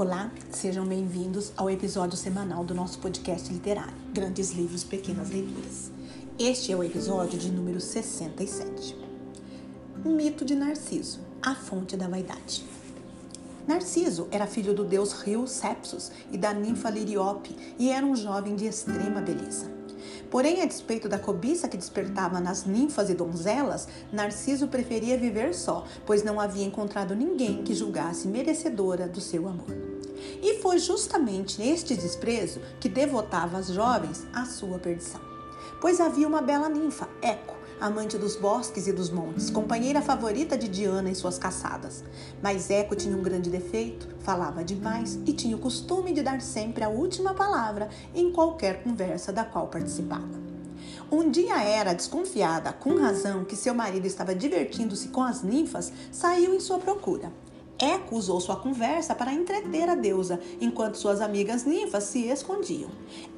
Olá, sejam bem-vindos ao episódio semanal do nosso podcast literário, Grandes Livros, Pequenas Leituras. Este é o episódio de número 67. Mito de Narciso, a fonte da vaidade. Narciso era filho do deus Rio Sepsus e da ninfa Liriope e era um jovem de extrema beleza. Porém, a despeito da cobiça que despertava nas ninfas e donzelas, Narciso preferia viver só, pois não havia encontrado ninguém que julgasse merecedora do seu amor. E foi justamente este desprezo que devotava as jovens à sua perdição. Pois havia uma bela ninfa, Eco, amante dos bosques e dos montes, companheira favorita de Diana em suas caçadas. Mas Eco tinha um grande defeito, falava demais e tinha o costume de dar sempre a última palavra em qualquer conversa da qual participava. Um dia era desconfiada, com razão, que seu marido estava divertindo-se com as ninfas, saiu em sua procura. Eco usou sua conversa para entreter a deusa, enquanto suas amigas ninfas se escondiam.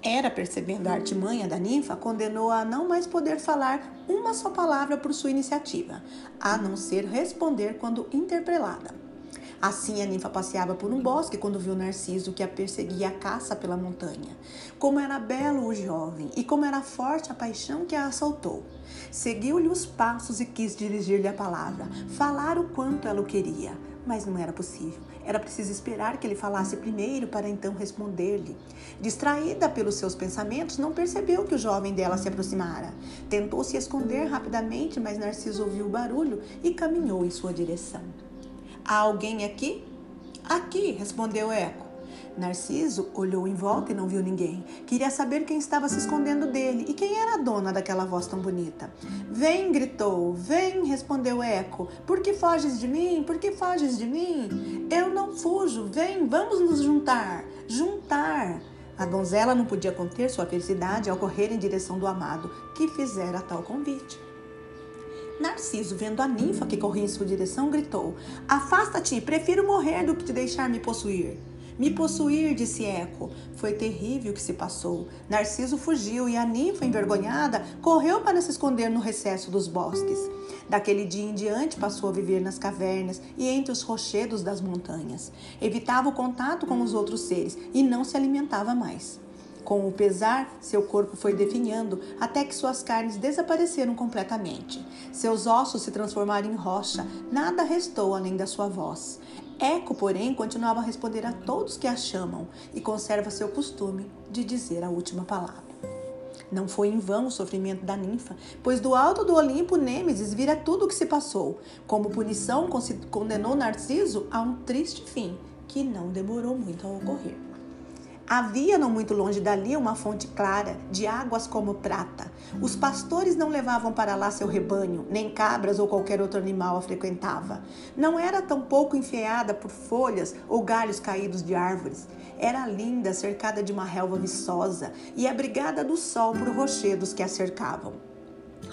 Era percebendo a artimanha da ninfa, condenou-a a não mais poder falar uma só palavra por sua iniciativa, a não ser responder quando interpelada. Assim, a ninfa passeava por um bosque quando viu Narciso, que a perseguia a caça pela montanha. Como era belo o jovem e como era forte a paixão que a assaltou. Seguiu-lhe os passos e quis dirigir-lhe a palavra, falar o quanto ela o queria mas não era possível. Era preciso esperar que ele falasse primeiro para então responder-lhe. Distraída pelos seus pensamentos, não percebeu que o jovem dela se aproximara. Tentou se esconder rapidamente, mas Narciso ouviu o barulho e caminhou em sua direção. Há alguém aqui? Aqui, respondeu Eco. Narciso olhou em volta e não viu ninguém. Queria saber quem estava se escondendo dele e quem era a dona daquela voz tão bonita. Vem, gritou. Vem, respondeu Eco. Por que foges de mim? Por que foges de mim? Eu não fujo. Vem, vamos nos juntar. Juntar. A donzela não podia conter sua felicidade ao correr em direção do amado, que fizera tal convite. Narciso, vendo a ninfa que corria em sua direção, gritou: Afasta-te, prefiro morrer do que te deixar me possuir. Me possuir, disse Eco. Foi terrível o que se passou. Narciso fugiu e a ninfa, envergonhada, correu para se esconder no recesso dos bosques. Daquele dia em diante passou a viver nas cavernas e entre os rochedos das montanhas. Evitava o contato com os outros seres e não se alimentava mais. Com o pesar, seu corpo foi definhando até que suas carnes desapareceram completamente. Seus ossos se transformaram em rocha, nada restou além da sua voz. Eco, porém, continuava a responder a todos que a chamam e conserva seu costume de dizer a última palavra. Não foi em vão o sofrimento da ninfa, pois do alto do Olimpo Nêmesis vira tudo o que se passou. Como punição, condenou Narciso a um triste fim, que não demorou muito a ocorrer. Havia não muito longe dali uma fonte clara, de águas como prata. Os pastores não levavam para lá seu rebanho, nem cabras ou qualquer outro animal a frequentava. Não era tão pouco enfeada por folhas ou galhos caídos de árvores. Era linda, cercada de uma relva viçosa e abrigada do sol por rochedos que a cercavam.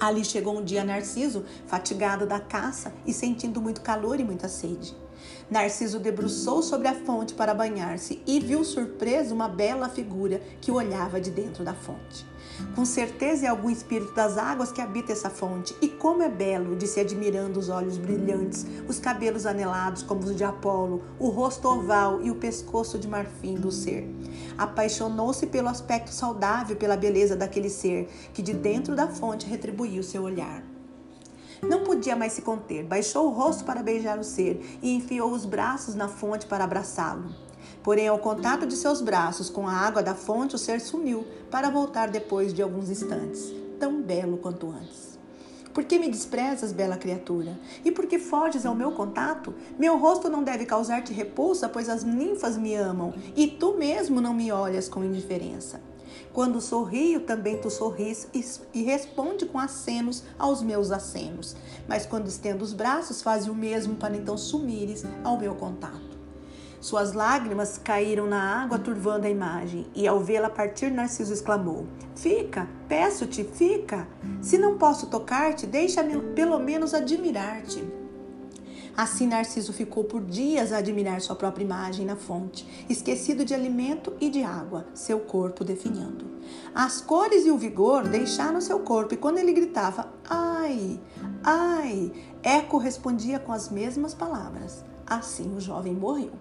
Ali chegou um dia Narciso, fatigado da caça e sentindo muito calor e muita sede. Narciso debruçou sobre a fonte para banhar-se e viu surpreso uma bela figura que olhava de dentro da fonte. Com certeza é algum espírito das águas que habita essa fonte. E como é belo, disse admirando os olhos brilhantes, os cabelos anelados como os de Apolo, o rosto oval e o pescoço de marfim do ser. Apaixonou-se pelo aspecto saudável, pela beleza daquele ser, que de dentro da fonte retribuiu seu olhar. Não podia mais se conter, baixou o rosto para beijar o ser e enfiou os braços na fonte para abraçá-lo. Porém, ao contato de seus braços com a água da fonte, o ser sumiu para voltar depois de alguns instantes, tão belo quanto antes. Por que me desprezas, bela criatura? E por que foges ao meu contato? Meu rosto não deve causar-te repulsa, pois as ninfas me amam, e tu mesmo não me olhas com indiferença. Quando sorrio, também tu sorris e responde com acenos aos meus acenos. Mas quando estendo os braços, faz o mesmo para então sumires ao meu contato. Suas lágrimas caíram na água, turvando a imagem, e ao vê-la partir, Narciso exclamou: Fica, peço-te, fica. Se não posso tocar-te, deixa-me pelo menos admirar-te. Assim, Narciso ficou por dias a admirar sua própria imagem na fonte, esquecido de alimento e de água, seu corpo definhando. As cores e o vigor deixaram seu corpo, e quando ele gritava, ai, ai, Eco respondia com as mesmas palavras. Assim o jovem morreu.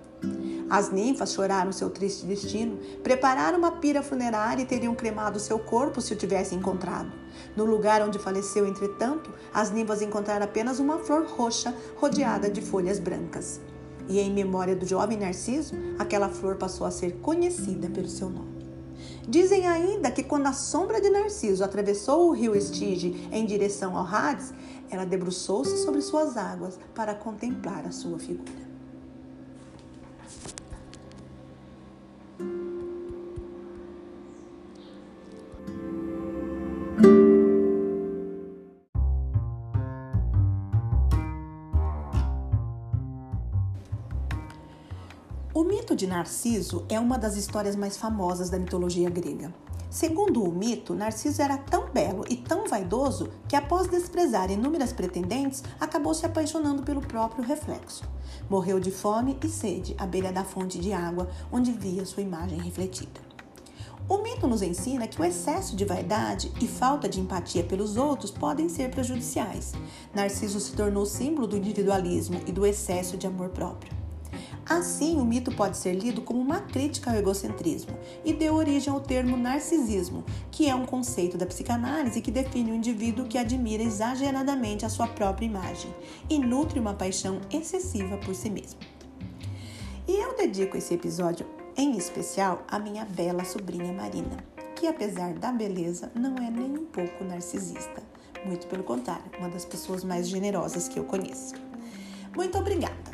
As ninfas choraram seu triste destino, prepararam uma pira funerária e teriam cremado seu corpo se o tivessem encontrado. No lugar onde faleceu, entretanto, as ninfas encontraram apenas uma flor roxa rodeada de folhas brancas. E em memória do jovem Narciso, aquela flor passou a ser conhecida pelo seu nome. Dizem ainda que quando a sombra de Narciso atravessou o rio Estige em direção ao Hades, ela debruçou-se sobre suas águas para contemplar a sua figura. O mito de Narciso é uma das histórias mais famosas da mitologia grega. Segundo o mito, Narciso era tão belo e tão vaidoso que, após desprezar inúmeras pretendentes, acabou se apaixonando pelo próprio reflexo. Morreu de fome e sede à beira da fonte de água, onde via sua imagem refletida. O mito nos ensina que o excesso de vaidade e falta de empatia pelos outros podem ser prejudiciais. Narciso se tornou símbolo do individualismo e do excesso de amor próprio. Assim, o mito pode ser lido como uma crítica ao egocentrismo e deu origem ao termo narcisismo, que é um conceito da psicanálise que define o indivíduo que admira exageradamente a sua própria imagem e nutre uma paixão excessiva por si mesmo. E eu dedico esse episódio em especial à minha bela sobrinha Marina, que apesar da beleza não é nem um pouco narcisista. Muito pelo contrário, uma das pessoas mais generosas que eu conheço. Muito obrigada!